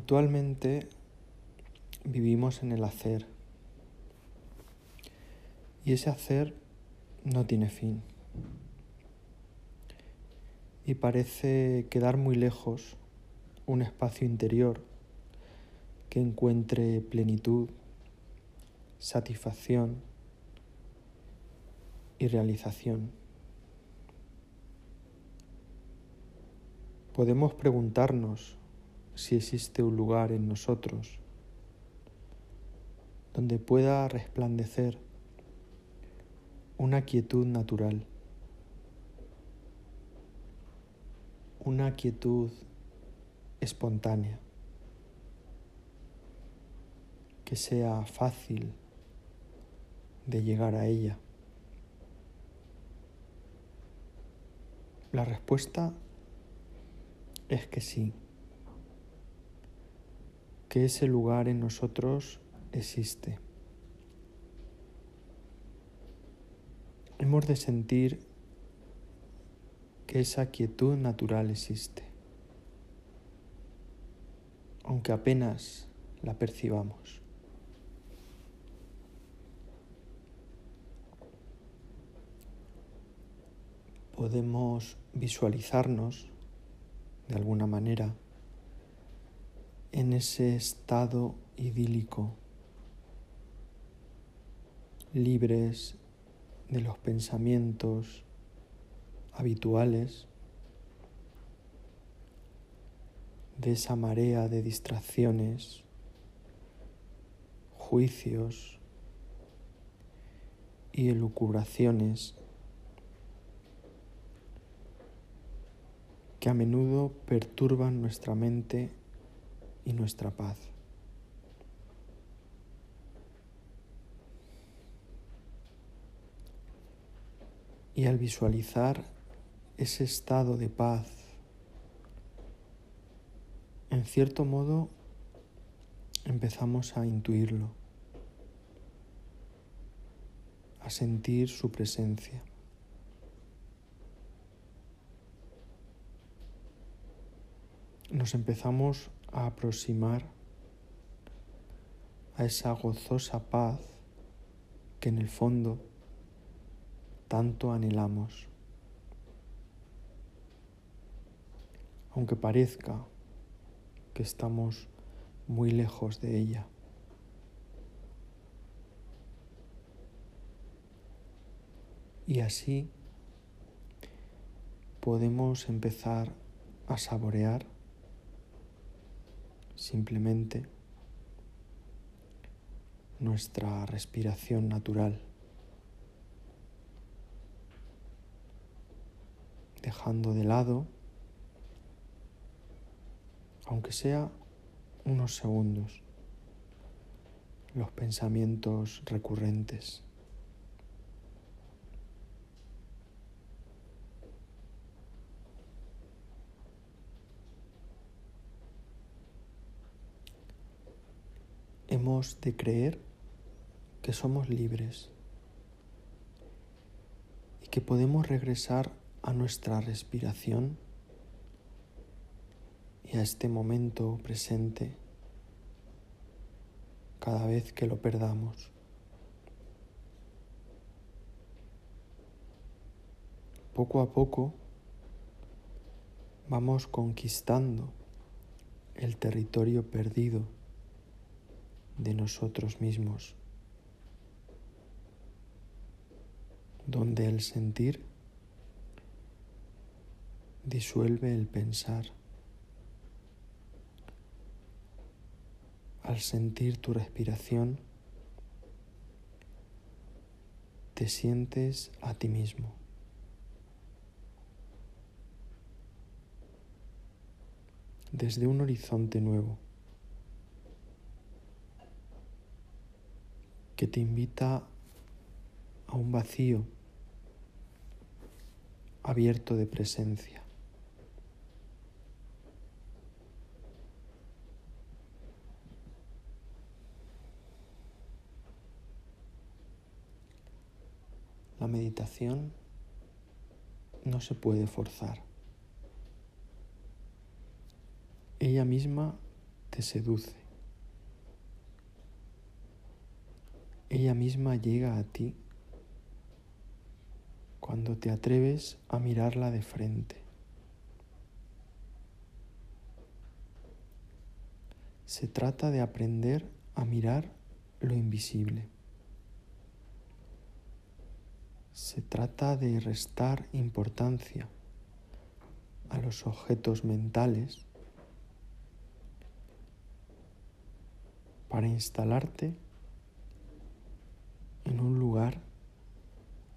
Habitualmente vivimos en el hacer y ese hacer no tiene fin y parece quedar muy lejos un espacio interior que encuentre plenitud, satisfacción y realización. Podemos preguntarnos si existe un lugar en nosotros donde pueda resplandecer una quietud natural, una quietud espontánea, que sea fácil de llegar a ella. La respuesta es que sí que ese lugar en nosotros existe. Hemos de sentir que esa quietud natural existe, aunque apenas la percibamos. Podemos visualizarnos de alguna manera en ese estado idílico, libres de los pensamientos habituales, de esa marea de distracciones, juicios y elucubraciones que a menudo perturban nuestra mente y nuestra paz. Y al visualizar ese estado de paz, en cierto modo empezamos a intuirlo, a sentir su presencia. Nos empezamos a aproximar a esa gozosa paz que en el fondo tanto anhelamos. Aunque parezca que estamos muy lejos de ella. Y así podemos empezar a saborear simplemente nuestra respiración natural, dejando de lado, aunque sea unos segundos, los pensamientos recurrentes. Hemos de creer que somos libres y que podemos regresar a nuestra respiración y a este momento presente cada vez que lo perdamos. Poco a poco vamos conquistando el territorio perdido de nosotros mismos, donde el sentir disuelve el pensar. Al sentir tu respiración, te sientes a ti mismo. Desde un horizonte nuevo. Que te invita a un vacío abierto de presencia. La meditación no se puede forzar. Ella misma te seduce. Ella misma llega a ti cuando te atreves a mirarla de frente. Se trata de aprender a mirar lo invisible. Se trata de restar importancia a los objetos mentales para instalarte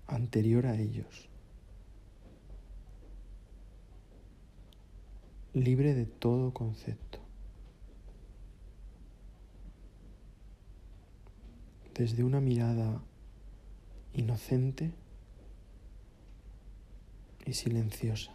anterior a ellos, libre de todo concepto. Desde una mirada inocente y silenciosa.